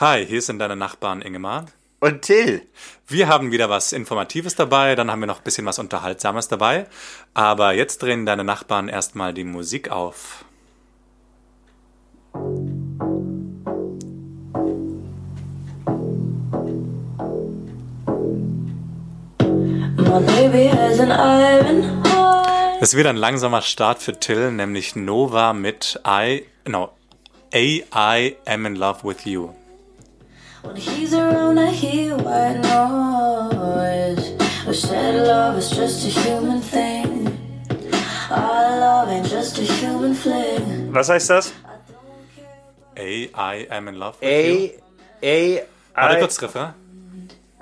Hi, hier sind deine Nachbarn Ingemar. Und Till. Wir haben wieder was Informatives dabei, dann haben wir noch ein bisschen was Unterhaltsames dabei. Aber jetzt drehen deine Nachbarn erstmal die Musik auf. Es wird ein langsamer Start für Till, nämlich Nova mit I, no, A, I am in love with you. When he's around, I hear white noise. We said love is just a human thing. Our love ain't just a human fling. Was heißt das? A, I am in love with you. A, A, Warte I. kurz, Refrain.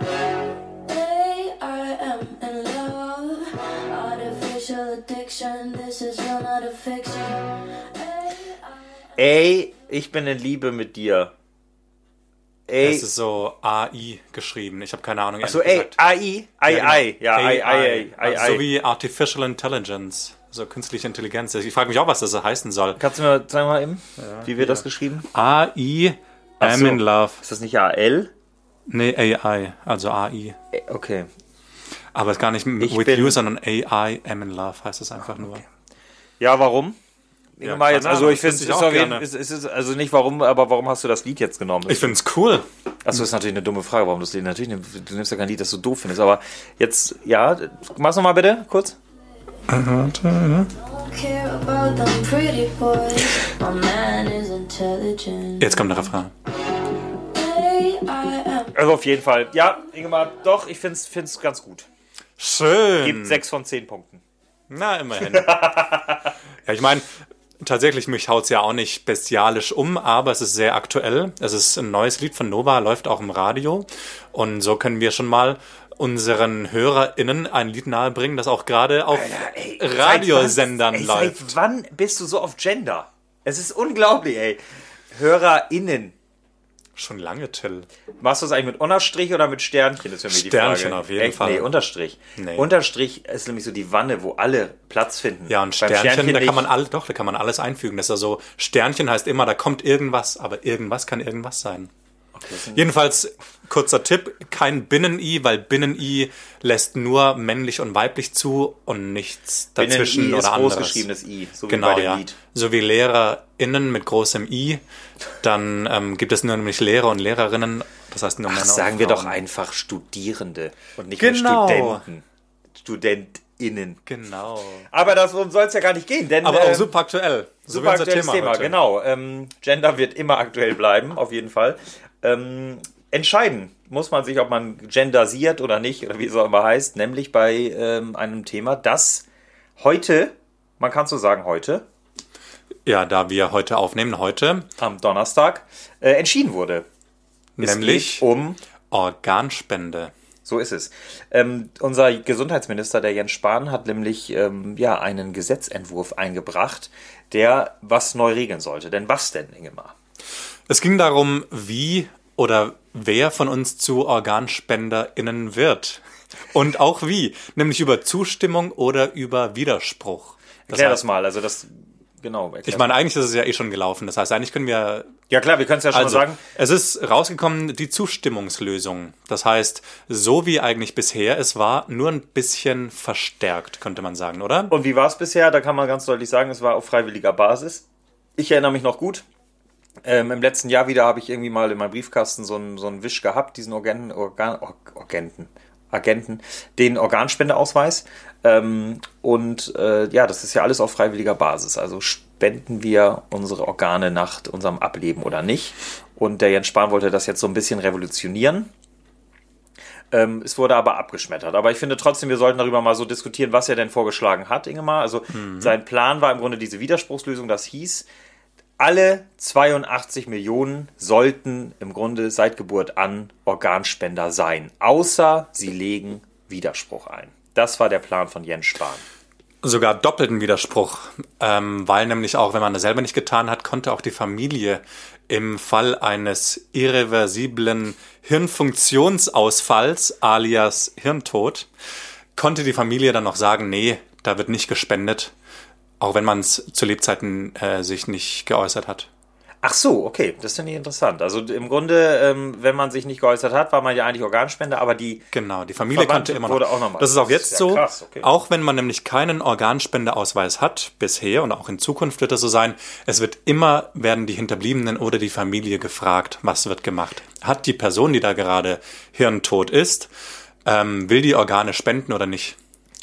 Hey, I am in love. Artificial addiction, this is real, not a fiction. Hey, I A, ich bin in Liebe mit dir. A, Es ist so AI geschrieben. Ich habe keine Ahnung. achso, A, ehrlich gesagt. AI, AI, Ja, AI, ja, AI, AI, AI. Also So wie Artificial Intelligence, also künstliche Intelligenz. Ich frage mich auch, was das heißen soll. Kannst du mir sagen mal eben, wie wird das geschrieben? AI, so. in love. Ist das nicht AL? Nee, AI, also AI. Okay. Aber es ist gar nicht Ich with you, sondern AI, am in love heißt es einfach nur. Ja, warum? Ja, mal jetzt, also ich finde es ist auch jeden es ist, es ist, also nicht warum, aber warum hast du das Lied jetzt genommen? Ich finde es cool. Achso, ist natürlich eine dumme Frage, warum du das Lied natürlich nimmst. Du nimmst ja kein Lied, das du doof findest, aber jetzt, ja, mach's nochmal bitte, kurz. don't care about them pretty boys. My man is intelligent. Jetzt kommt der Refrain. Hey, I am. Also auf jeden Fall. Ja, Ingemar, doch, ich find's, find's ganz gut. Schön. Gibt sechs von zehn Punkten. Na, immerhin. ja, ich meine, tatsächlich, mich haut's ja auch nicht bestialisch um, aber es ist sehr aktuell. Es ist ein neues Lied von Nova, läuft auch im Radio. Und so können wir schon mal unseren HörerInnen ein Lied nahebringen, das auch gerade auf Ey, Radiosendern wann, ey, läuft. Seit wann bist du so auf Gender? Es ist unglaublich, ey. HörerInnen. Schon lange, Till. Machst du das eigentlich mit Unterstrich oder mit Sternchen? Das ist für mich die Sternchen Frage. auf jeden Echt? Fall. Nee, Unterstrich. Nee. Unterstrich ist nämlich so die Wanne, wo alle Platz finden. Ja, und Beim Sternchen, da kann man all, doch, da kann man alles einfügen. Das ist ja so, Sternchen heißt immer, da kommt irgendwas, aber irgendwas kann irgendwas sein. sind- Jedenfalls, kurzer Tipp, kein Binnen-I, weil Binnen-I lässt nur männlich und weiblich zu und nichts Binnen dazwischen I ist oder anderes. großgeschriebenes I, so wie Genau, bei dem ja. Lied. So wie LehrerInnen mit großem I, dann ähm, gibt es nur nämlich Lehrer und Lehrerinnen, das heißt nur Ach, Männer sagen und wir doch einfach Studierende und nicht Genau. mehr Studenten. StudentInnen. Genau. Aber darum soll es ja gar nicht gehen, denn Aber auch ähm, super aktuell. So super wie aktuelles Thema, heute. genau. Ähm, Gender wird immer aktuell bleiben, auf jeden Fall. Ähm, entscheiden muss man sich, ob man gendersiert oder nicht, oder wie es auch immer heißt, nämlich bei ähm, einem Thema, das heute, man kann so sagen heute, Ja, da wir heute aufnehmen, heute, am Donnerstag, äh, entschieden wurde. Nämlich um Organspende. So ist es. Ähm, unser Gesundheitsminister, der Jens Spahn, hat nämlich ähm, ja, einen Gesetzentwurf eingebracht, der was neu regeln sollte. Denn was denn, Ingemar? Es ging darum, wie oder wer von uns zu OrganspenderInnen wird. Und auch wie. Nämlich über Zustimmung oder über Widerspruch. Das Erklär heißt, das mal. Also das, genau. Ich meine, eigentlich ist es ja eh schon gelaufen. Das heißt, eigentlich können wir ja klar, wir können es ja schon Also, mal sagen. es ist rausgekommen, die Zustimmungslösung. Das heißt, so wie eigentlich bisher es war, nur ein bisschen verstärkt, könnte man sagen, oder? Und wie war es bisher? Da kann man ganz deutlich sagen, es war auf freiwilliger Basis. Ich erinnere mich noch gut. Ähm, Im letzten Jahr wieder habe ich irgendwie mal in meinem Briefkasten so einen, so einen Wisch gehabt, diesen Organ, Organ, Or- Orgenten, Agenten, den Organspendeausweis. Ähm, und äh, ja, das ist ja alles auf freiwilliger Basis. Also spenden wir unsere Organe nach unserem Ableben oder nicht. Und der Jens Spahn wollte das jetzt so ein bisschen revolutionieren. Ähm, es wurde aber abgeschmettert. Aber ich finde trotzdem, wir sollten darüber mal so diskutieren, was er denn vorgeschlagen hat, Ingemar. Also sein Plan war im Grunde diese Widerspruchslösung. Das hieß, alle 82 Millionen sollten im Grunde seit Geburt an Organspender sein, außer sie legen Widerspruch ein. Das war der Plan von Jens Spahn. Sogar doppelten Widerspruch, ähm, weil nämlich auch, wenn man das selber nicht getan hat, konnte auch die Familie im Fall eines irreversiblen Hirnfunktionsausfalls alias Hirntod, konnte die Familie dann noch sagen, nee, da wird nicht gespendet, auch wenn man es zu Lebzeiten äh, sich nicht geäußert hat. Ach so, okay, das finde ich interessant. Also im Grunde, ähm, wenn man sich nicht geäußert hat, war man ja eigentlich Organspender, aber die Genau, die Familie Verwandte kannte immer noch. auch noch das ist auch jetzt ist ja so, krass, okay. auch wenn man nämlich keinen Organspendeausweis hat bisher und auch in Zukunft wird das so sein, es wird immer werden die Hinterbliebenen oder die Familie gefragt, was wird gemacht. Hat die Person, die da gerade hirntot ist, ähm, will die Organe spenden oder nicht?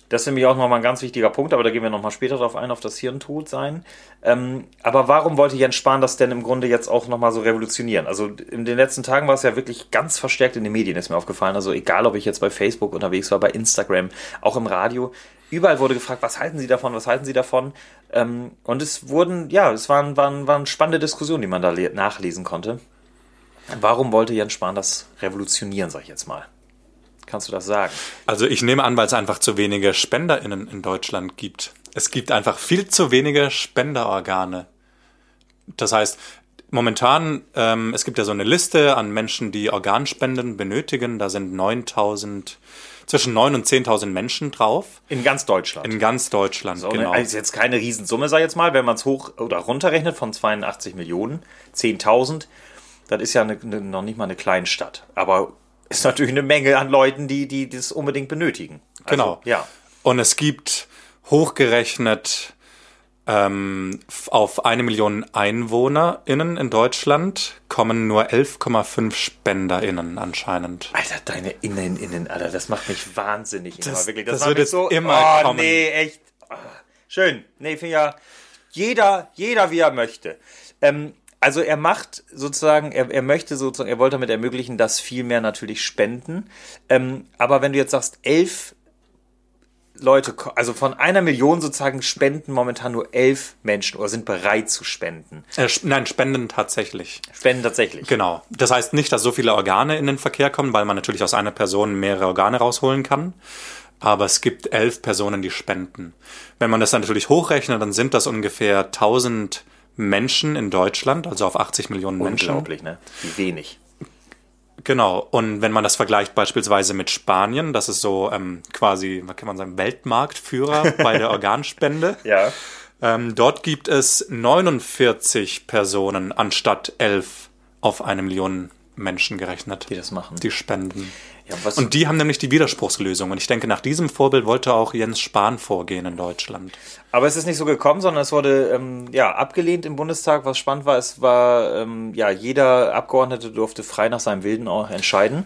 Das ist nämlich auch nochmal ein ganz wichtiger Punkt, aber da gehen wir nochmal später drauf ein, auf das Hirntod sein. Ähm, aber warum wollte Jens Spahn das denn im Grunde jetzt auch nochmal so revolutionieren? Also in den letzten Tagen war es ja wirklich ganz verstärkt in den Medien, ist mir aufgefallen. Also egal, ob ich jetzt bei Facebook unterwegs war, bei Instagram, auch im Radio, überall wurde gefragt, was halten Sie davon, was halten Sie davon? Ähm, und es wurden, ja, es waren, waren, waren spannende Diskussionen, die man da le- nachlesen konnte. Warum wollte Jens Spahn das revolutionieren, sag ich jetzt mal? Kannst du das sagen? Also ich nehme an, weil es einfach zu wenige SpenderInnen in Deutschland gibt. Es gibt einfach viel zu wenige Spenderorgane. Das heißt, momentan, ähm, es gibt ja so eine Liste an Menschen, die Organspenden benötigen. Da sind 9000, zwischen 9 und 10.000 Menschen drauf. In ganz Deutschland. In ganz Deutschland, So, genau. ne? Also jetzt keine Riesensumme, sag ich jetzt mal, wenn man es hoch oder runterrechnet von 82 Millionen, 10.000, das ist ja eine, eine, noch nicht mal eine Kleinstadt. Aber ist natürlich eine Menge an Leuten, die, die das unbedingt benötigen. Also, Genau. Ja. Und es gibt hochgerechnet ähm, auf eine Million EinwohnerInnen in Deutschland kommen nur 11,5 SpenderInnen anscheinend. Alter, deine Innen, Innen, Alter, das macht mich wahnsinnig. Das- immer, wirklich. das macht wird jetzt so, immer oh, kommen. Nee, echt. Ah, Schön. Nee, finde ja, jeder, jeder wie er möchte. Ähm, also er macht sozusagen, er, er möchte sozusagen, er wollte damit ermöglichen, dass viel mehr natürlich spenden. Ähm, aber wenn du jetzt sagst, elf Leute, also von einer Million sozusagen spenden momentan nur elf Menschen oder sind bereit zu spenden. Äh, nein, spenden tatsächlich. Spenden tatsächlich. Genau. Das heißt nicht, dass so viele Organe in den Verkehr kommen, weil man natürlich aus einer Person mehrere Organe rausholen kann. Aber es gibt elf Personen, die spenden. Wenn man das dann natürlich hochrechnet, dann sind das ungefähr 1000 Menschen in Deutschland, also auf 80 Millionen Menschen. Unglaublich, ne? Wie wenig. Genau. Und wenn man das vergleicht beispielsweise mit Spanien, das ist so ähm, quasi, was kann man sagen, Weltmarktführer bei der Organspende. Ja. Ähm, dort gibt es 49 Personen anstatt 11 auf eine Million Menschen gerechnet, Die das machen. die spenden. Ja, Und die haben nämlich die Widerspruchslösung. Und ich denke, nach diesem Vorbild wollte auch Jens Spahn vorgehen in Deutschland. Aber es ist nicht so gekommen, sondern es wurde ähm, ja abgelehnt im Bundestag. Was spannend war, es war ähm, ja jeder Abgeordnete durfte frei nach seinem Willen auch entscheiden.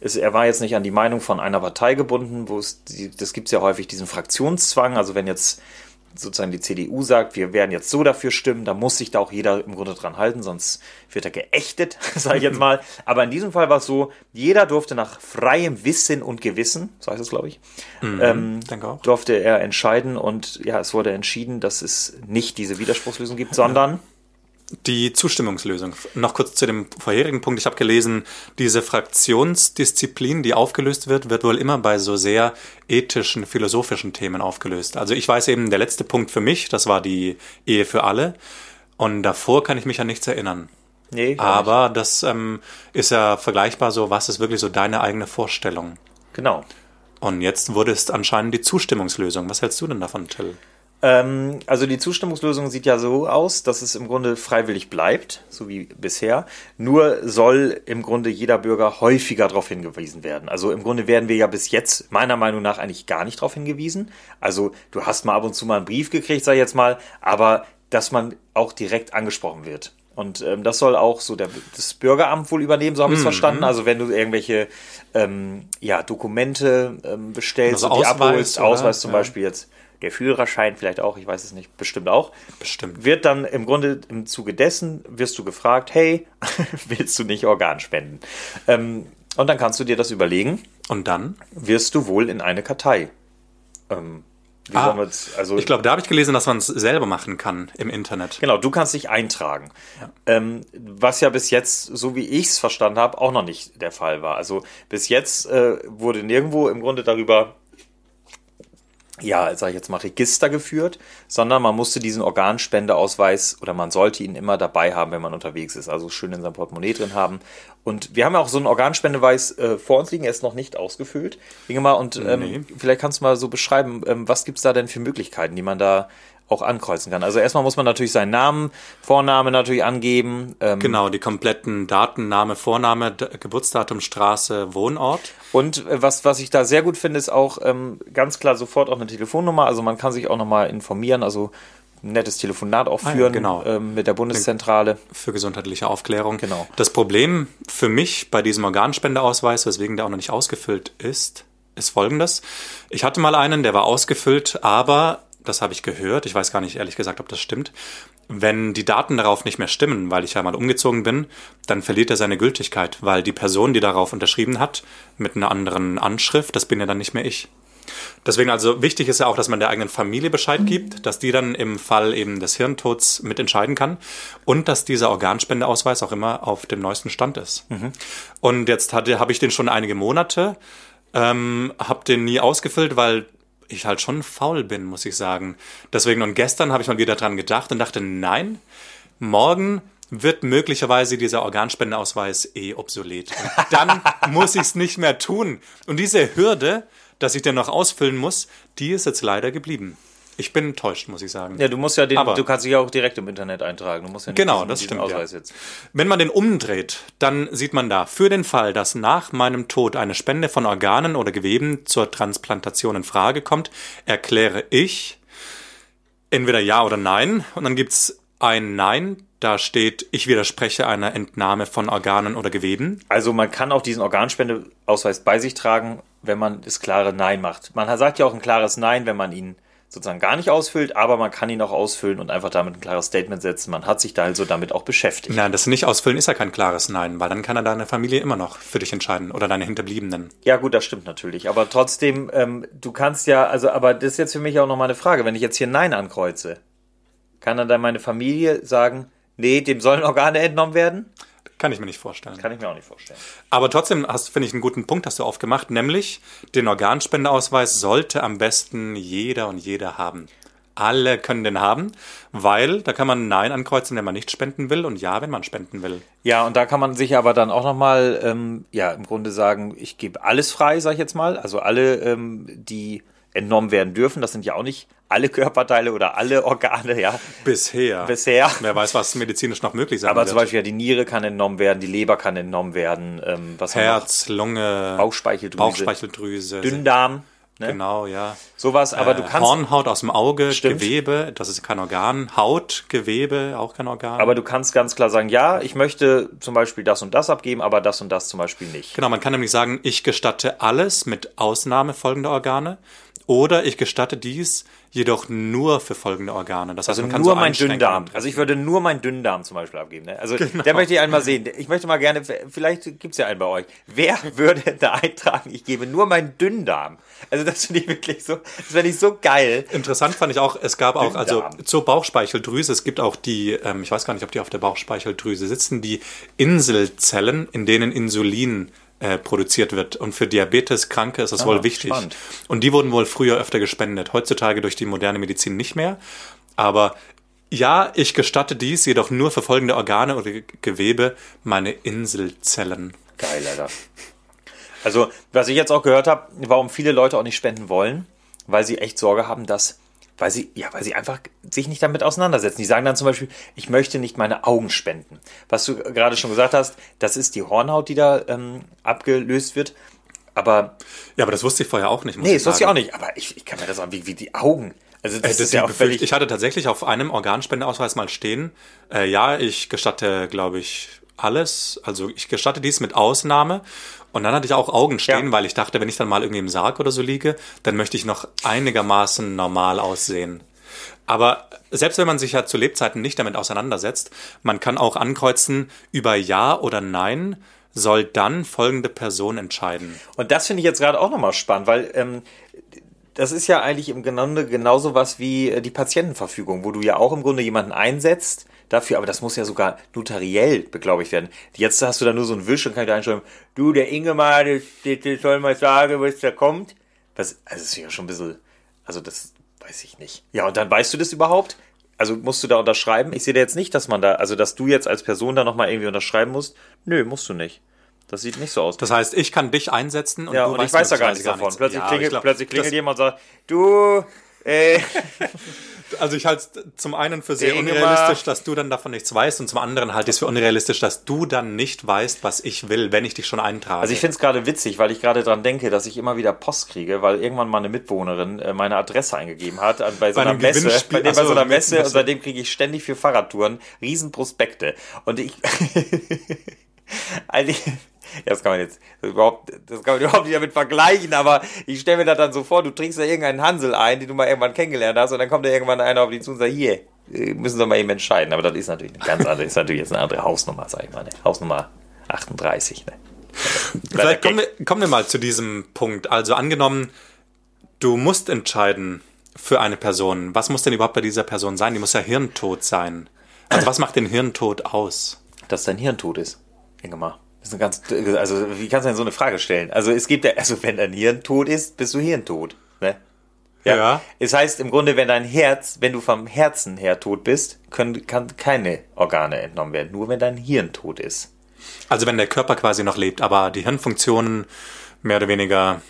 Es, er war jetzt nicht an die Meinung von einer Partei gebunden, wo es die, das gibt es ja häufig diesen Fraktionszwang. Also wenn jetzt sozusagen die CDU sagt, wir werden jetzt so dafür stimmen, dann muss sich da auch jeder im Grunde dran halten, sonst wird er geächtet, sage ich jetzt mal. Aber in diesem Fall war es so, jeder durfte nach freiem Wissen und Gewissen, so heißt es, glaube ich, ähm, denke auch. durfte er entscheiden und ja, es wurde entschieden, dass es nicht diese Widerspruchslösung gibt, sondern Die Zustimmungslösung. Noch kurz zu dem vorherigen Punkt. Ich habe gelesen, diese Fraktionsdisziplin, die aufgelöst wird, wird wohl immer bei so sehr ethischen, philosophischen Themen aufgelöst. Also ich weiß eben, der letzte Punkt für mich, das war die Ehe für alle. Und davor kann ich mich an nichts erinnern. nee, Aber das ähm, ist ja vergleichbar so, was ist wirklich so deine eigene Vorstellung? nicht. genau. Und jetzt wurde es anscheinend die Zustimmungslösung. Was hältst du denn davon, Till? Ähm, also die Zustimmungslösung sieht ja so aus, dass es im Grunde freiwillig bleibt, so wie bisher. Nur soll im Grunde jeder Bürger häufiger darauf hingewiesen werden. Also im Grunde werden wir ja bis jetzt meiner Meinung nach eigentlich gar nicht darauf hingewiesen. Also du hast mal ab und zu mal einen Brief gekriegt, sag ich jetzt mal, aber dass man auch direkt angesprochen wird. Und ähm, das soll auch so der, das Bürgeramt wohl übernehmen, so habe ich es verstanden. Also wenn du irgendwelche ähm, ja, Dokumente ähm, bestellst Also und die Ausweis, abholst? Ausweis zum Ja. Beispiel jetzt, der Führerschein vielleicht auch, ich weiß es nicht, bestimmt auch, Bestimmt. wird dann im Grunde im Zuge dessen, wirst du gefragt, hey, willst du nicht Organ spenden? Ähm, und dann kannst du dir das überlegen, Und dann? wirst du wohl in eine Kartei. Ähm, Ah, also Ich glaube, da habe ich gelesen, dass man es selber machen kann im Internet. Genau, du kannst dich eintragen. Ähm, was ja bis jetzt, so wie ich es verstanden habe, auch noch nicht der Fall war. Also bis jetzt äh, wurde nirgendwo im Grunde darüber, ja, sag ich jetzt mal, Register geführt, sondern man musste diesen Organspendeausweis oder man sollte ihn immer dabei haben, wenn man unterwegs ist. Also schön in seinem Portemonnaie drin haben. Und wir haben ja auch so einen Organspendeweis äh, vor uns liegen, er ist noch nicht ausgefüllt. Ingemar, und ähm, Nee. vielleicht kannst du mal so beschreiben, ähm, was gibt's da denn für Möglichkeiten, die man da auch ankreuzen kann. Also erstmal muss man natürlich seinen Namen, Vorname natürlich angeben. Ähm, Genau, die kompletten Daten, Name, Vorname, D Geburtsdatum, Straße, Wohnort. Und äh, was, was ich da sehr gut finde, ist auch ähm, ganz klar sofort auch eine Telefonnummer. Also man kann sich auch nochmal informieren, also ein nettes Telefonat auch Ah führen genau. ähm, mit der Bundeszentrale. für gesundheitliche Aufklärung. Genau. Das Problem für mich bei diesem Organspendeausweis, weswegen der auch noch nicht ausgefüllt ist, ist folgendes. Ich hatte mal einen, der war ausgefüllt, aber, das habe ich gehört, ich weiß gar nicht ehrlich gesagt, ob das stimmt, wenn die Daten darauf nicht mehr stimmen, weil ich ja mal umgezogen bin, dann verliert er seine Gültigkeit, weil die Person, die darauf unterschrieben hat, mit einer anderen Anschrift, das bin ja dann nicht mehr ich. Deswegen also wichtig ist ja auch, dass man der eigenen Familie Bescheid gibt, dass die dann im Fall eben des Hirntods mitentscheiden kann und dass dieser Organspendeausweis auch immer auf dem neuesten Stand ist. Und jetzt hatte habe ich den schon einige Monate, ähm, habe den nie ausgefüllt, weil ich halt schon faul bin, muss ich sagen. Deswegen und gestern habe ich mal wieder dran gedacht und dachte, nein, morgen wird möglicherweise dieser Organspendeausweis eh obsolet. Und dann muss ich es nicht mehr tun. Und diese Hürde, dass ich den noch ausfüllen muss, die ist jetzt leider geblieben. Ich bin enttäuscht, muss ich sagen. Ja, du musst ja den, Aber- du kannst dich ja auch direkt im Internet eintragen. Du musst ja nicht Genau, diesen- das diesen stimmt, Ausweis ja. jetzt. Wenn man den umdreht, dann sieht man da, für den Fall, dass nach meinem Tod eine Spende von Organen oder Geweben zur Transplantation in Frage kommt, erkläre ich entweder Ja oder Nein. Und dann gibt's ein Nein, da steht, ich widerspreche einer Entnahme von Organen oder Geweben. Also man kann auch diesen Organspendeausweis bei sich tragen, wenn man das klare Nein macht. Man sagt ja auch ein klares Nein, wenn man ihn sozusagen gar nicht ausfüllt, aber man kann ihn auch ausfüllen und einfach damit ein klares Statement setzen. Man hat sich da also damit auch beschäftigt. Nein, das Nicht-Ausfüllen ist ja kein klares Nein, weil dann kann er deine Familie immer noch für dich entscheiden oder deine Hinterbliebenen. Ja, gut, das stimmt natürlich. Aber trotzdem, ähm, du kannst ja, also, aber das ist jetzt für mich auch nochmal eine Frage. Wenn ich jetzt hier Nein ankreuze, kann dann, dann meine Familie sagen, nee, dem sollen Organe entnommen werden? Kann ich mir nicht vorstellen. Kann ich mir auch nicht vorstellen. Aber trotzdem hast, finde ich, einen guten Punkt hast du aufgemacht, nämlich den Organspendeausweis sollte am besten jeder und jede haben. Alle können den haben, weil da kann man Nein ankreuzen, wenn man nicht spenden will und Ja, wenn man spenden will. Ja, und da kann man sich aber dann auch nochmal, ähm, ja, im Grunde sagen, ich gebe alles frei, sag ich jetzt mal. Also alle, ähm, die entnommen werden dürfen, das sind ja auch nicht alle Körperteile oder alle Organe, ja, Bisher. bisher. Wer weiß, was medizinisch noch möglich sein Aber wird. zum Beispiel ja, die Niere kann entnommen werden, die Leber kann entnommen werden, ähm, was? Herz, Lunge, Bauchspeicheldrüse. Bauchspeicheldrüse. Dünndarm, ne? Genau, ja. sowas, aber du Äh, kannst, Hornhaut aus dem Auge, Stimmt. Gewebe, das ist kein Organ. Haut, Gewebe, auch kein Organ. aber du kannst ganz klar sagen, ja, ich möchte zum Beispiel das und das abgeben, aber das und das zum Beispiel nicht. Genau, man kann nämlich sagen, ich gestatte alles mit Ausnahme folgender Organe oder ich gestatte dies jedoch nur für folgende Organe. Das heißt, Also man kann nur so mein Dünndarm. Also ich würde nur meinen Dünndarm zum Beispiel abgeben. Ne? Also Genau. der möchte ich einmal sehen. Ich möchte mal gerne, vielleicht gibt es ja einen bei euch. Wer würde da eintragen, ich gebe nur meinen Dünndarm? Also das finde ich wirklich so, das finde ich so geil. Interessant fand ich auch, es gab auch, also zur Bauchspeicheldrüse, es gibt auch die, ähm, ich weiß gar nicht, ob die auf der Bauchspeicheldrüse sitzen, die Inselzellen, in denen Insulin äh, produziert wird. Und für Diabeteskranke ist das wohl wichtig. Ah, spannend. Und die wurden wohl früher öfter gespendet. Heutzutage durch die moderne Medizin nicht mehr. Aber ja, ich gestatte dies jedoch nur für folgende Organe oder Ge- Gewebe, meine Inselzellen. Geil, Alter. Also, was ich jetzt auch gehört habe, warum viele Leute auch nicht spenden wollen, weil sie echt Sorge haben, dass, weil sie, ja, weil sie einfach sich nicht damit auseinandersetzen. Die sagen dann zum Beispiel, ich möchte nicht meine Augen spenden. Was du gerade schon gesagt hast, das ist die Hornhaut, die da ähm, abgelöst wird. Aber, Ja, aber das wusste ich vorher auch nicht. Muss nee, das wusste ich auch nicht. Aber ich, ich kann mir das sagen, wie, wie die Augen. Also, das, Das ist ja auch völlig. ich hatte tatsächlich auf einem Organspendeausweis mal stehen, äh, ja, ich gestatte, glaube ich, alles. Also ich gestatte dies mit Ausnahme. Und dann hatte ich auch Augen stehen, Ja. weil ich dachte, wenn ich dann mal irgendwie im Sarg oder so liege, dann möchte ich noch einigermaßen normal aussehen. Aber selbst wenn man sich ja zu Lebzeiten nicht damit auseinandersetzt, man kann auch ankreuzen, über Ja oder Nein soll dann folgende Person entscheiden. Und das finde ich jetzt gerade auch nochmal spannend, weil ähm, das ist ja eigentlich im Grunde genauso was wie äh, die Patientenverfügung, wo du ja auch im Grunde jemanden einsetzt dafür, aber das muss ja sogar notariell beglaubigt werden. Jetzt hast du da nur so einen Wisch und kann da einschreiben, du, der Ingemar, der, der, soll mal sagen, was da kommt. Was, also das ist ja schon ein bisschen, also das weiß ich nicht. Ja, und dann weißt du das überhaupt? Also musst du da unterschreiben? Ich sehe da jetzt nicht, dass man da, also dass du jetzt als Person da nochmal irgendwie unterschreiben musst. Nö, musst du nicht. Das sieht nicht so aus. Das heißt, ich kann dich einsetzen und Ja, du und weißt ich weiß da gar nichts davon. Plötzlich, Ja, klingelt, glaub, plötzlich klingelt jemand und sagt, du, Äh, Also ich halte es zum einen für sehr Der Ingemar- unrealistisch, dass du dann davon nichts weißt und zum anderen halte ich es für unrealistisch, dass du dann nicht weißt, was ich will, wenn ich dich schon eintrage. Also ich finde es gerade witzig, weil ich gerade dran denke, dass ich immer wieder Post kriege, weil irgendwann mal eine Mitbewohnerin äh, meine Adresse eingegeben hat bei so Bei einer einem Messe, bei, Ach bei so, einer Messe. Und seitdem kriege ich ständig für Fahrradtouren riesen Prospekte. Und ich also ich, das kann man jetzt überhaupt, das kann man überhaupt nicht damit vergleichen, aber ich stelle mir das dann so vor, du trinkst da irgendeinen Hansel ein, den du mal irgendwann kennengelernt hast, und dann kommt da irgendwann einer auf dich zu und sagt, hier, äh, müssen wir mal eben entscheiden. Aber das ist natürlich eine ganz andere, ist natürlich jetzt eine andere Hausnummer, sag ich mal, ne? Hausnummer 38, ne? Vielleicht kommen wir, kommen wir mal zu diesem Punkt. Also angenommen, du musst entscheiden für eine Person. Was muss denn überhaupt bei dieser Person sein? Die muss ja hirntot sein. Also was macht den Hirntod aus? dass dein Hirn tot ist. Ingemar. Das ist ganz, also wie kannst du denn so eine Frage stellen? Also es gibt ja, also wenn dein Hirn tot ist, bist du hirntot. Ne? Ja. Es heißt im Grunde, wenn dein Herz, wenn du vom Herzen her tot bist, können, kann keine Organe entnommen werden. Nur wenn dein Hirn tot ist. Also wenn der Körper quasi noch lebt, aber die Hirnfunktionen mehr oder weniger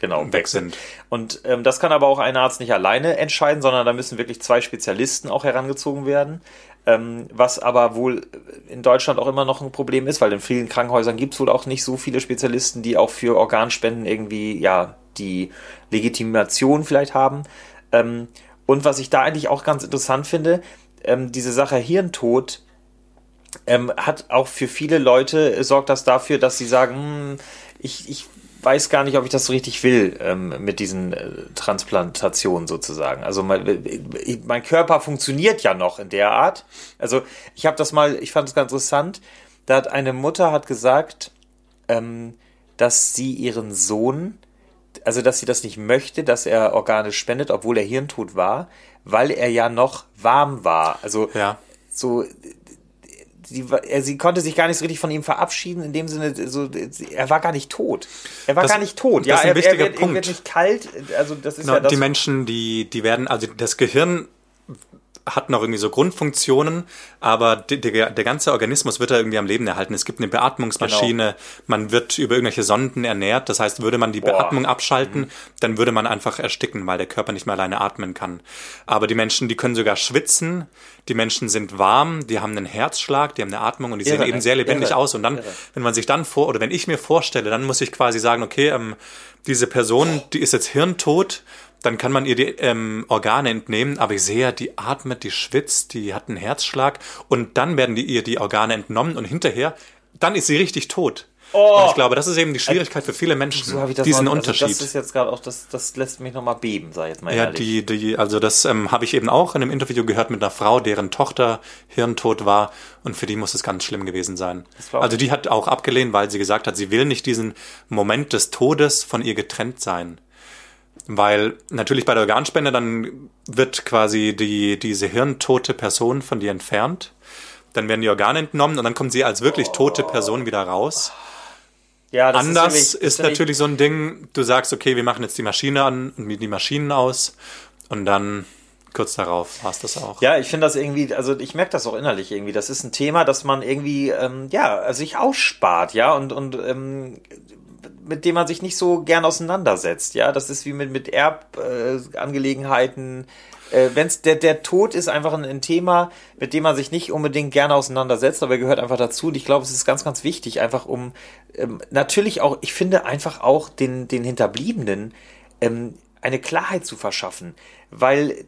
Genau, weg sind. Und ähm, das kann aber auch ein Arzt nicht alleine entscheiden, sondern da müssen wirklich zwei Spezialisten auch herangezogen werden. Ähm, was aber wohl in Deutschland auch immer noch ein Problem ist, weil in vielen Krankenhäusern gibt es wohl auch nicht so viele Spezialisten, die auch für Organspenden irgendwie ja die Legitimation vielleicht haben. Ähm, und was ich da eigentlich auch ganz interessant finde, ähm, diese Sache Hirntod ähm, hat auch für viele Leute äh, sorgt das dafür, dass sie sagen, hm, ich, ich weiß gar nicht, ob ich das so richtig will ähm, mit diesen äh, Transplantationen sozusagen. Also mein, äh, mein Körper funktioniert ja noch in der Art. Also ich habe das mal, ich fand es ganz interessant. Da hat eine Mutter hat gesagt, ähm, dass sie ihren Sohn, also dass sie das nicht möchte, dass er Organe spendet, obwohl er hirntot war, weil er ja noch warm war. Also Ja. so sie, er, sie konnte sich gar nicht so richtig von ihm verabschieden, in dem Sinne, so, er war gar nicht tot. Er war Das- gar nicht tot. das ist ein er, wichtiger er, wird, er Punkt. wird nicht kalt, also das ist Genau, ja das. die Menschen, die, die werden, also das Gehirn hat noch irgendwie so Grundfunktionen, aber die, der ganze Organismus wird da irgendwie am Leben erhalten. Es gibt eine Beatmungsmaschine, man wird über irgendwelche Sonden ernährt. Das heißt, würde man die Boah. Beatmung abschalten, dann würde man einfach ersticken, weil der Körper nicht mehr alleine atmen kann. Aber die Menschen, die können sogar schwitzen, die Menschen sind warm, die haben einen Herzschlag, die haben eine Atmung und die Irre, sehen eben sehr lebendig Irre. aus. Und dann, Irre. wenn man sich dann vor, oder wenn ich mir vorstelle, dann muss ich quasi sagen, okay, ähm, diese Person, die ist jetzt hirntot, dann kann man ihr die ähm, Organe entnehmen, aber ich sehe, die atmet, die schwitzt, die hat einen Herzschlag und dann werden die, ihr die Organe entnommen und hinterher, dann ist sie richtig tot. Und ich glaube, das ist eben die Schwierigkeit für viele Menschen, so habe ich das diesen Unterschied. Also das ist jetzt gerade auch, das, das lässt mich nochmal beben, sag ich jetzt mal Ja, ehrlich. die, die, also das ähm, habe ich eben auch in einem Interview gehört mit einer Frau, deren Tochter hirntot war und für die muss es ganz schlimm gewesen sein. Also die hat auch abgelehnt, weil sie gesagt hat, sie will nicht diesen Moment des Todes von ihr getrennt sein. Weil natürlich bei der Organspende dann wird quasi die, diese hirntote Person von dir entfernt. Dann werden die Organe entnommen und dann kommt sie als wirklich tote Person wieder raus. ja, das Anders nämlich- ist, nämlich- natürlich so ein Ding, du sagst, okay, wir machen jetzt die Maschine an und die Maschinen aus und dann kurz darauf war es das auch. Ja, ich finde das irgendwie, also ich merke das auch innerlich irgendwie. Das ist ein Thema, das man irgendwie, ähm, ja, sich ausspart, ja, und, und ähm, mit dem man sich nicht so gern auseinandersetzt, ja. Das ist wie mit, mit Erbangelegenheiten. Äh, äh, wenn's, der, der Tod ist einfach ein, ein Thema, mit dem man sich nicht unbedingt gerne auseinandersetzt, aber er gehört einfach dazu. Und ich glaube, es ist ganz, ganz wichtig, einfach um ähm, natürlich auch, ich finde einfach auch den, den Hinterbliebenen ähm, eine Klarheit zu verschaffen. Weil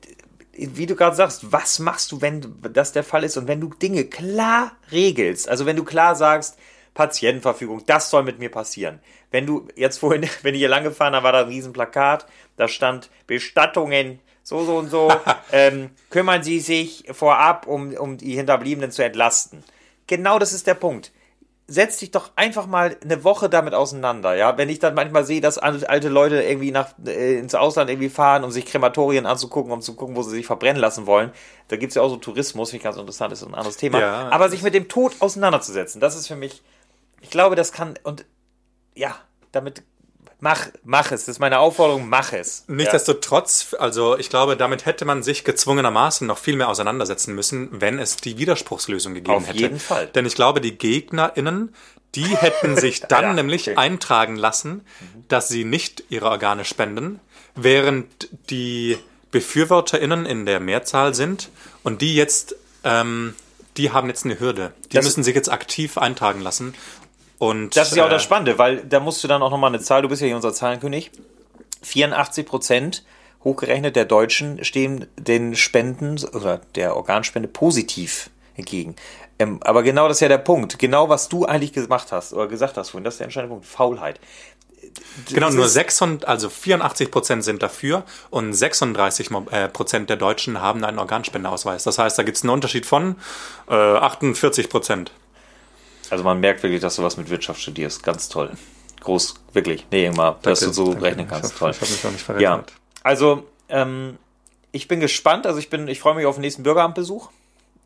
wie du gerade sagst, was machst du, wenn das der Fall ist und wenn du Dinge klar regelst, also wenn du klar sagst, Patientenverfügung, das soll mit mir passieren. Wenn du jetzt vorhin, wenn ich hier lang gefahren habe, war da ein Riesenplakat, da stand Bestattungen, so, so und so, ähm, kümmern Sie sich vorab, um, um die Hinterbliebenen zu entlasten. Genau das ist der Punkt setz dich doch einfach mal eine Woche damit auseinander, ja. Wenn ich dann manchmal sehe, dass al- alte Leute irgendwie nach äh, ins Ausland irgendwie fahren, um sich Krematorien anzugucken, um zu gucken, wo sie sich verbrennen lassen wollen. Da gibt's ja auch so Tourismus, finde ich ganz interessant, ist ein anderes Thema. Ja. Aber sich mit dem Tod auseinanderzusetzen, das ist für mich, ich glaube, das kann, und ja, damit mach, mach es. Das ist meine Aufforderung, mach es. ja. Nichtsdestotrotz, also ich glaube, damit hätte man sich gezwungenermaßen noch viel mehr auseinandersetzen müssen, wenn es die Widerspruchslösung gegeben Auf hätte. jeden Fall. Denn ich glaube, die GegnerInnen, die hätten sich dann Ja, nämlich okay. eintragen lassen, dass sie nicht ihre Organe spenden, während die BefürworterInnen in der Mehrzahl sind und die jetzt, ähm, die haben jetzt eine Hürde. Die Das- müssen sich jetzt aktiv eintragen lassen. Und, Das ist ja auch äh, das Spannende, weil da musst du dann auch nochmal eine Zahl, du bist ja hier unser Zahlenkönig. 84 Prozent hochgerechnet der Deutschen stehen den Spenden oder der Organspende positiv entgegen. Ähm, aber genau das ist ja der Punkt. Genau was du eigentlich gemacht hast oder gesagt hast vorhin, das ist der entscheidende Punkt. Faulheit. Genau, nur ist- 6, also 84 Prozent sind dafür und 36 Mo- äh, Prozent der Deutschen haben einen Organspendeausweis. Das heißt, da gibt es einen Unterschied von äh, 48 Prozent. Also man merkt wirklich, dass du was mit Wirtschaft studierst. Ganz toll. Groß, wirklich. Nee, Ingmar, dass du so rechnen kannst. Toll. Ich habe mich auch nicht Ja, verrechnet. also ähm, ich bin gespannt. Also ich bin, ich freue mich auf den nächsten Bürgeramtbesuch.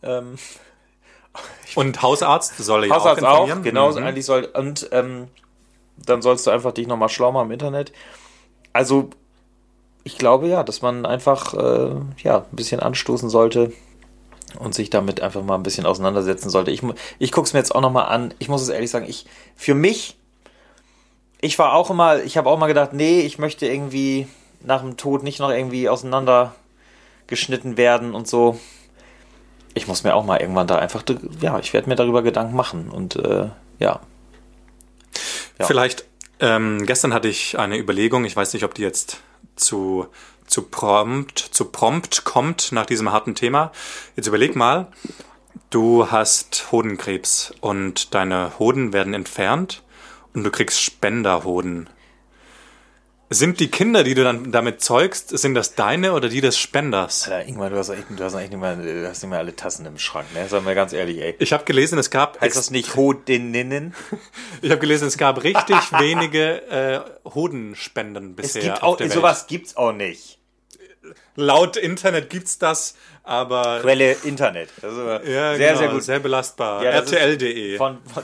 Ähm, Und Hausarzt soll ja Hausarzt auch auch, informieren. genau, Mhm. eigentlich soll, und ähm, dann sollst du einfach dich nochmal schlau machen im Internet. Also, ich glaube ja, dass man einfach äh, ja, ein bisschen anstoßen sollte und sich damit einfach mal ein bisschen auseinandersetzen sollte. Ich, ich gucke es mir jetzt auch nochmal an. Ich muss es ehrlich sagen, ich, für mich, ich war auch immer, ich habe auch mal gedacht, nee, ich möchte irgendwie nach dem Tod nicht noch irgendwie auseinandergeschnitten werden und so. Ich muss mir auch mal irgendwann da einfach, ja, ich werde mir darüber Gedanken machen und äh, ja. Ja. Vielleicht, ähm, gestern hatte ich eine Überlegung, ich weiß nicht, ob die jetzt zu, zu prompt, zu prompt kommt nach diesem harten Thema. Jetzt überleg mal, du hast Hodenkrebs und deine Hoden werden entfernt und du kriegst Spenderhoden. Sind die Kinder, die du dann damit zeugst, sind das deine oder die des Spenders? Alter, Ingmar, du hast echt, du hast echt nicht mehr, du hast nicht mehr alle Tassen im Schrank, ne? Sag mal ganz ehrlich, ey. Ich habe gelesen, es gab Heißt das nicht Hodinnen? ich habe gelesen, es gab richtig wenige äh, Hodenspenden Es bisher gibt auf auch, sowas gibt's auch nicht. Laut Internet gibt's das, aber Quelle Internet. Also ja, sehr, genau, sehr gut. sehr belastbar. Ja, das ist RTL.de. Von, von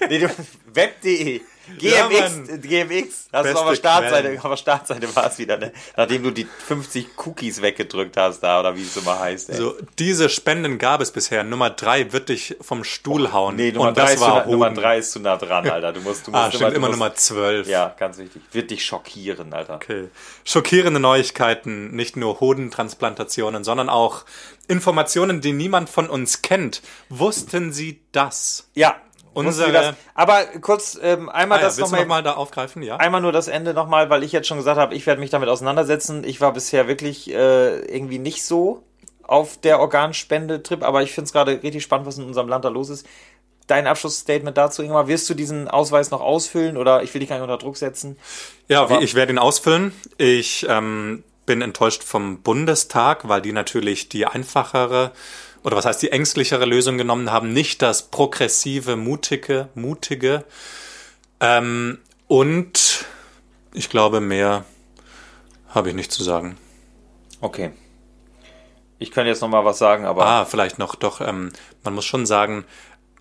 Web.de. Ja, GMX, Mann. GMX, hast du Beste auf der Startseite, Quellen. auf der Startseite war es wieder, ne? Nachdem du die 50 Cookies weggedrückt hast da, oder wie es immer heißt, ey. So, diese Spenden gab es bisher. Nummer drei wird dich vom Stuhl hauen. Nee, Nummer Und 3 das ist, zu nah, Nummer drei ist zu nah dran, Alter. Du musst, du musst Ah, stimmt, du immer musst, Nummer zwölf. Ja, ganz wichtig. Wird dich schockieren, Alter. Okay. Schockierende Neuigkeiten, nicht nur Hodentransplantationen, sondern auch Informationen, die niemand von uns kennt. Wussten Sie das? Ja, Unsere- das. Aber kurz ähm, einmal Ah, ja, das nochmal. nochmal da aufgreifen? Ja. Einmal nur das Ende nochmal, weil ich jetzt schon gesagt habe, ich werde mich damit auseinandersetzen. Ich war bisher wirklich äh, irgendwie nicht so auf der Organspendetrip, aber ich finde es gerade richtig spannend, was in unserem Land da los ist. Dein Abschlussstatement dazu, Ingmar, wirst du diesen Ausweis noch ausfüllen oder ich will dich gar nicht unter Druck setzen? Ja, Aber- ich werde ihn ausfüllen. Ich ähm, bin enttäuscht vom Bundestag, weil die natürlich die einfachere oder was heißt die ängstlichere Lösung genommen haben, nicht das progressive, mutige, mutige. Ähm, und ich glaube, mehr habe ich nicht zu sagen. Okay. Ich könnte jetzt nochmal was sagen, aber Ah, vielleicht noch, doch, ähm, man muss schon sagen,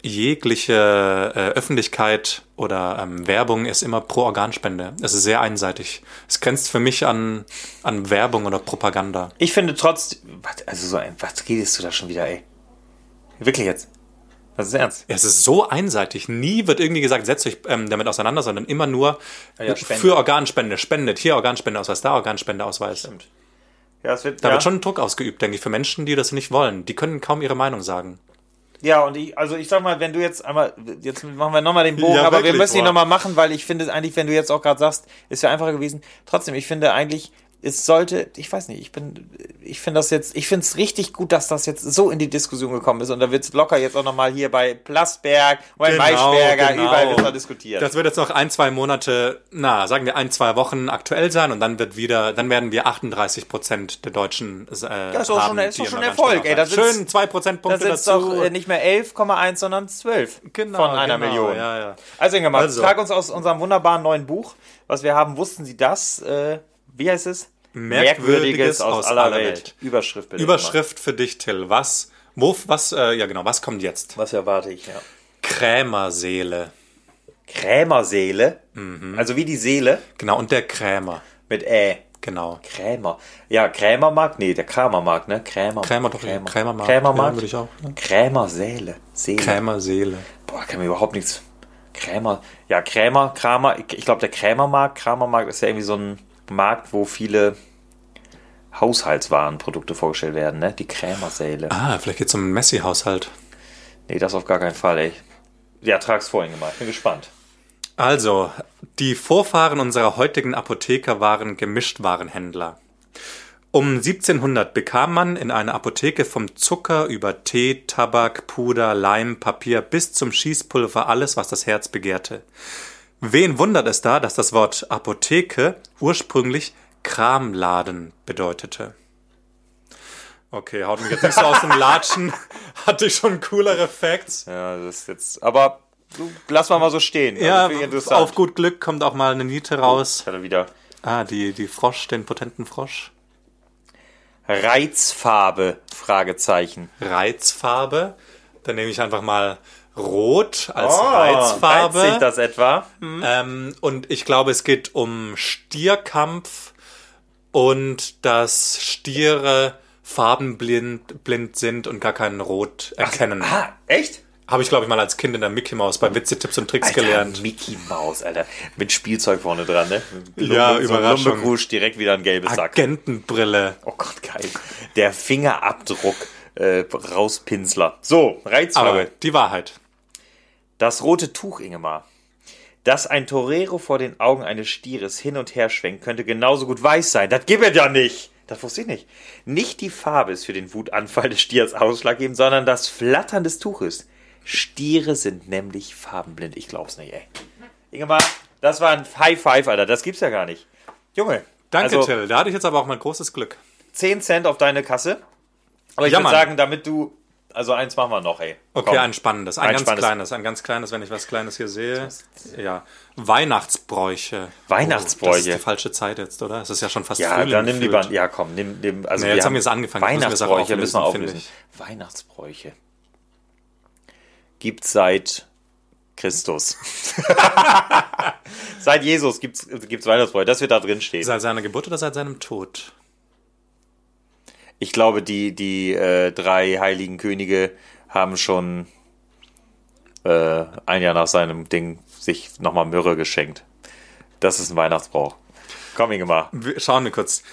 jegliche äh, Öffentlichkeit oder ähm, Werbung ist immer pro Organspende. Es ist sehr einseitig. Es grenzt für mich an, an Werbung oder Propaganda. ich finde trotz, was, also so ein, was redest du da schon wieder, ey? Wirklich jetzt? Das ist ernst. Es ist so einseitig. Nie wird irgendwie gesagt, setzt euch ähm, damit auseinander, sondern immer nur Ah ja, Spende. für Organspende. Spendet hier Organspendeausweis, da Organspendeausweis. Ja, es wird, Da ja. wird schon Druck ausgeübt, denke ich, für Menschen, die das nicht wollen. Die können kaum ihre Meinung sagen. Ja, und ich, also ich sag mal, wenn du jetzt einmal, jetzt machen wir nochmal den Bogen, Ja, aber wir wirklich, müssen ihn nochmal machen, weil ich finde eigentlich, wenn du jetzt auch gerade sagst, ist ja einfacher gewesen. Trotzdem, ich finde eigentlich, es sollte, ich weiß nicht, ich bin, ich finde das jetzt, ich finde es richtig gut, dass das jetzt so in die Diskussion gekommen ist und da wird es locker jetzt auch nochmal hier bei Plasberg, bei Genau, Maischberger, genau. überall wird da diskutiert. Das wird jetzt noch ein, zwei Monate, na, sagen wir ein, zwei Wochen aktuell sein und dann wird wieder, dann werden wir 38 Prozent der Deutschen äh, ja, ist doch haben, schon- ist doch schon Erfolg, ey. Da Organspendeausweis. sitzt- Schön, zwei da Prozentpunkte sitzt dazu. doch äh, nicht mehr 11,1, sondern 12 Genau, von einer genau, Million. ja, ja. Also Ingemar, Also. trag uns aus unserem wunderbaren neuen Buch, was wir haben, wussten Sie das? Äh, wie heißt es? Merkwürdiges aus aller Welt. Überschrift bitte. Überschrift für dich, Till. Was, wo, was, äh, ja genau, was kommt jetzt? Was erwarte ich, ja. Krämerseele. Krämerseele. Mhm. Also wie die Seele Genau, und der Krämer. mit Ä. Genau. Krämer. Ja, Krämermarkt? Nee, der Kramermarkt, ne? Krämer. Krämer doch, Krämer. Krämermarkt. Krämermarkt? Ja, würde ich auch. Ne? Krämerseele. Seele. Krämerseele. Boah, kann mir überhaupt nichts. Krämer. Ja, Krämer, Kramer. Ich, ich glaube, der Krämermarkt, Kramermarkt ist ja irgendwie so ein Markt, wo viele. Haushaltswarenprodukte vorgestellt werden, ne? Die Krämersäle. Ah, vielleicht geht es um einen Messi-Haushalt. Nee, das auf gar keinen Fall, ey. Ja, trag's vorhin gemacht. Ich bin gespannt. Also, die Vorfahren unserer heutigen Apotheker waren Gemischtwarenhändler. Um 1700 bekam man in einer Apotheke vom Zucker über Tee, Tabak, Puder, Leim, Papier bis zum Schießpulver alles, was das Herz begehrte. Wen wundert es da, dass das Wort Apotheke ursprünglich Kramladen bedeutete? Okay, haut mich jetzt nicht so aus dem Latschen. Hatte ich schon coolere Facts. Ja, das ist jetzt. Aber du, lass mal mal so stehen. Also, Ja, interessant. auf gut Glück kommt auch mal eine Niete raus. Hatte wieder Ah, die, die Frosch, den potenten Frosch. Reizfarbe, Fragezeichen. Reizfarbe. Dann nehme ich einfach mal Rot als Oh, reizt Reizfarbe. sich das etwa? Ähm, und ich glaube, es geht um Stierkampf und dass Stiere farbenblind blind sind und gar kein Rot erkennen. Ah, echt? Habe ich, glaube ich, mal als Kind in der Mickey Mouse bei Witze-Tipps und Tricks gelernt. Mickey Maus, Alter. Mit Spielzeug vorne dran, ne? Ja, so ein Überraschung. Lumbekrusch, direkt wieder ein gelbes Sack. Agentenbrille. Oh Gott, geil. Der Fingerabdruck äh, rauspinsler. So, Reizfarbe. Aber die Wahrheit. Das rote Tuch, Ingemar. Dass ein Torero vor den Augen eines Stieres hin und her schwenkt, könnte genauso gut weiß sein. Das gibt es ja nicht. Das wusste ich nicht. Nicht die Farbe ist für den Wutanfall des Stiers ausschlaggebend, sondern das Flattern des Tuches. Stiere sind nämlich farbenblind. Ich glaub's nicht, ey. Ingemar, das war ein High Five, Alter. Das gibt's ja gar nicht. Junge. Danke, also, Till. Da hatte ich jetzt aber auch mal großes Glück. 10 Cent auf deine Kasse. Aber ich Ja, würde sagen, damit du. Also eins machen wir noch, ey. Okay, Komm. ein spannendes, ein, Ein ganz spannendes. kleines, ein ganz kleines, wenn ich was Kleines hier sehe. Ja, Weihnachtsbräuche. Weihnachtsbräuche. Oh, das ist die falsche Zeit jetzt, oder? Es ist ja schon fast Ja, Frühling dann nimm gefühlt. lieber. Ja, komm, nimm. nimm also Nee, jetzt haben wir es angefangen, jetzt müssen wir es Weihnachtsbräuche müssen wir auflösen, auflösen. Weihnachtsbräuche. Gibt seit Christus. seit Jesus gibt's gibt's Weihnachtsbräuche. Das wird da drin stehen. Seit seiner Geburt oder seit seinem Tod? Ich glaube, die, die äh, drei heiligen Könige haben schon äh, ein Jahr nach seinem Ding sich nochmal Myrrhe geschenkt. Das ist ein Weihnachtsbrauch. Komm, Ingemar. Wir schauen wir kurz.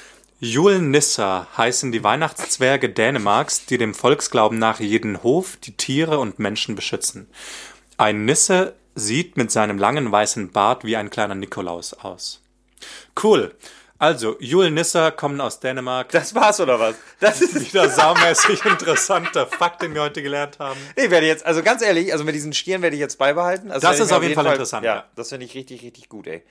Julnissa heißen die Weihnachtszwerge Dänemarks, die dem Volksglauben nach jeden Hof, die Tiere und Menschen beschützen. Ein Nisse sieht mit seinem langen weißen Bart wie ein kleiner Nikolaus aus. Cool. Also, Julnissa kommen aus Dänemark. Das war's, oder was? Das ist Wieder saumäßig interessanter Fakt, den wir heute gelernt haben. Ich werde jetzt, also ganz ehrlich, also mit diesen Stieren werde ich jetzt beibehalten. Also Das ist auf jeden Fall interessant, Ja, ja. das finde ich richtig, richtig gut, ey.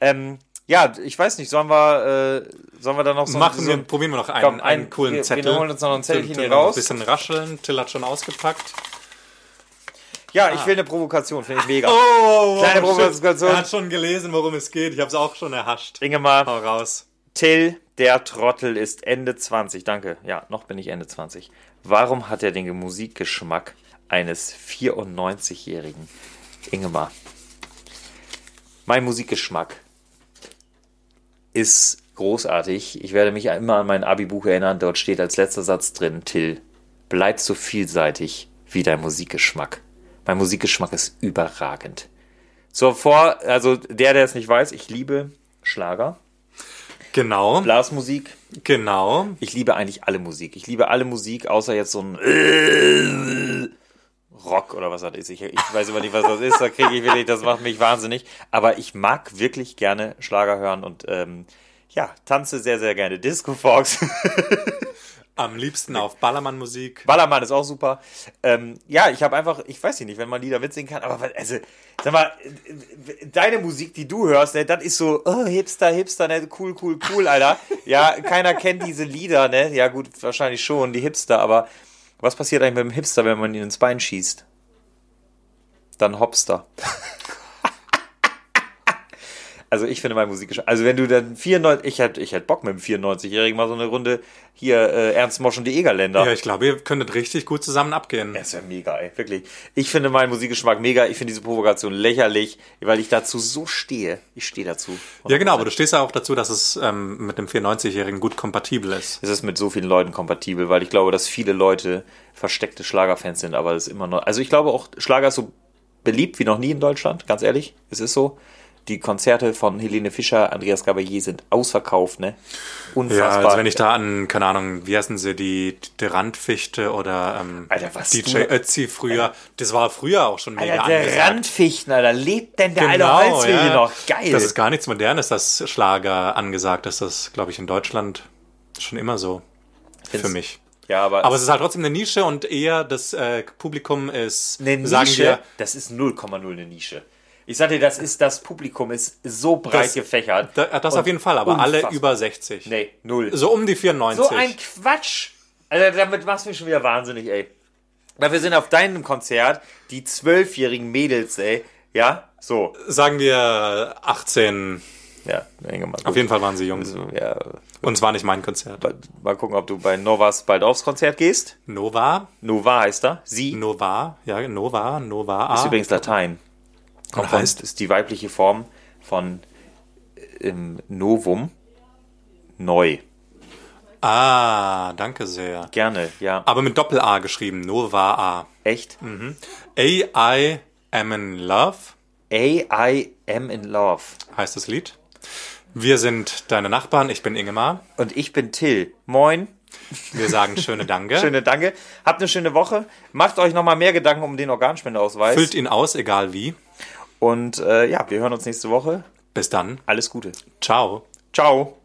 Ähm, ja, ich weiß nicht, sollen wir, äh, sollen wir da noch so, Machen so wir, probieren wir noch einen, Komm, einen ein- coolen wir- wir Zettel. holen uns noch ein Zettelchen hier raus. Ein bisschen rascheln. Till hat schon ausgepackt. Ja, ich will eine Provokation, finde ich mega. Oh, Kleine shit. Provokation. Er hat schon gelesen, worum es geht. Ich habe es auch schon erhascht. Ingemar, Hau raus. Till, der Trottel, ist Ende 20. Danke. Ja, noch bin ich Ende 20. Warum hat er den Musikgeschmack eines 94-Jährigen? Ingemar. Mein Musikgeschmack ist großartig. Ich werde mich immer an mein Abi-Buch erinnern. Dort steht als letzter Satz drin, Till, bleib so vielseitig wie dein Musikgeschmack. Mein Musikgeschmack ist überragend. So vor, also der, der es nicht weiß, ich liebe Schlager, Genau, Blasmusik. genau. Ich liebe eigentlich alle Musik. Ich liebe alle Musik, außer jetzt so ein Rock oder was das ist. Ich, ich weiß immer nicht, was das ist. Da kriege ich wirklich, das macht mich wahnsinnig. Aber ich mag wirklich gerne Schlager hören und ähm, ja, tanze sehr, sehr gerne Disco Fox. Am liebsten auf Ballermann-Musik. Ballermann ist auch super. Ähm, ja, ich habe einfach, ich weiß nicht, wenn man Lieder mitsingen kann, aber also, sag mal, deine Musik, die du hörst, ne, das ist so, oh, Hipster, Hipster, ne, cool, cool, cool, Alter. Ja, keiner kennt diese Lieder, ne? Ja, gut, wahrscheinlich schon, die Hipster, aber was passiert eigentlich mit dem Hipster, wenn man ihn ins Bein schießt? Dann Hopster. Also ich finde mein Musikgeschmack. Also wenn du dann 94, ich hätte ich hätt Bock mit dem 94-Jährigen mal so eine Runde hier äh, Ernst Mosch und die Egerländer. Ja, ich glaube, ihr könntet richtig gut zusammen abgehen. Das ist ja mega, ey, wirklich. Ich finde meinen Musikgeschmack mega. Ich finde diese Provokation lächerlich, weil ich dazu so stehe. Ich stehe dazu. Ja, genau, aber du stehst ja auch dazu, dass es ähm, mit dem 94-Jährigen gut kompatibel ist. Es ist mit so vielen Leuten kompatibel, weil ich glaube, dass viele Leute versteckte Schlagerfans sind, aber es ist immer noch. Also ich glaube auch, Schlager ist so beliebt wie noch nie in Deutschland, ganz ehrlich. Es ist so. Die Konzerte von Helene Fischer, Andreas Gabalier sind ausverkauft, ne? Ja, Unfassbar. also wenn ich da an, keine Ahnung, wie heißen sie, die, die Randfichte oder ähm, Alter, was DJ du- Ötzi früher, das war früher auch schon mega Alter, der angesagt. Randfichten, Alter, lebt denn der Genau, alte Holzwege ja. noch? Geil. Das ist gar nichts Modernes, dass Schlager angesagt ist. Das ist, glaube ich, in Deutschland schon immer so für Find's- mich. ja, aber, Aber es ist halt trotzdem eine Nische und eher das äh, Publikum ist, eine sagen Nische, wir, das ist 0,0 eine Nische. Ich sag dir, das ist das Publikum ist so breit Das- gefächert. da, das auf jeden Fall, aber alle unfassbar. über 60. Nee, null. So um die 94. So ein Quatsch. Also damit machst du mich schon wieder wahnsinnig, ey. Dafür sind auf deinem Konzert die zwölfjährigen Mädels, ey. Ja, so. Sagen wir 18. Ja. Auf jeden Fall waren sie jung. Also, ja, Und es war nicht mein Konzert. mal- mal gucken, ob du bei Novas bald aufs Konzert gehst. Nova, Nova heißt er. Sie Nova, ja, Nova, Nova. ist übrigens Latein. Kommt Und heißt? ist die weibliche Form von ähm, Novum. Neu. Ah, danke sehr. Gerne, ja. Aber mit Doppel-A geschrieben, Nova A. Echt? A, I am in love A, I am in love. heißt das Lied. Wir sind deine Nachbarn, ich bin Ingemar. Und ich bin Till. Moin. Wir sagen schöne Danke. Schöne Danke. Habt eine schöne Woche. Macht euch nochmal mehr Gedanken um den Organspendeausweis. Füllt ihn aus, egal wie. Und äh, ja, wir hören uns nächste Woche. Bis dann. Alles Gute. Ciao. Ciao.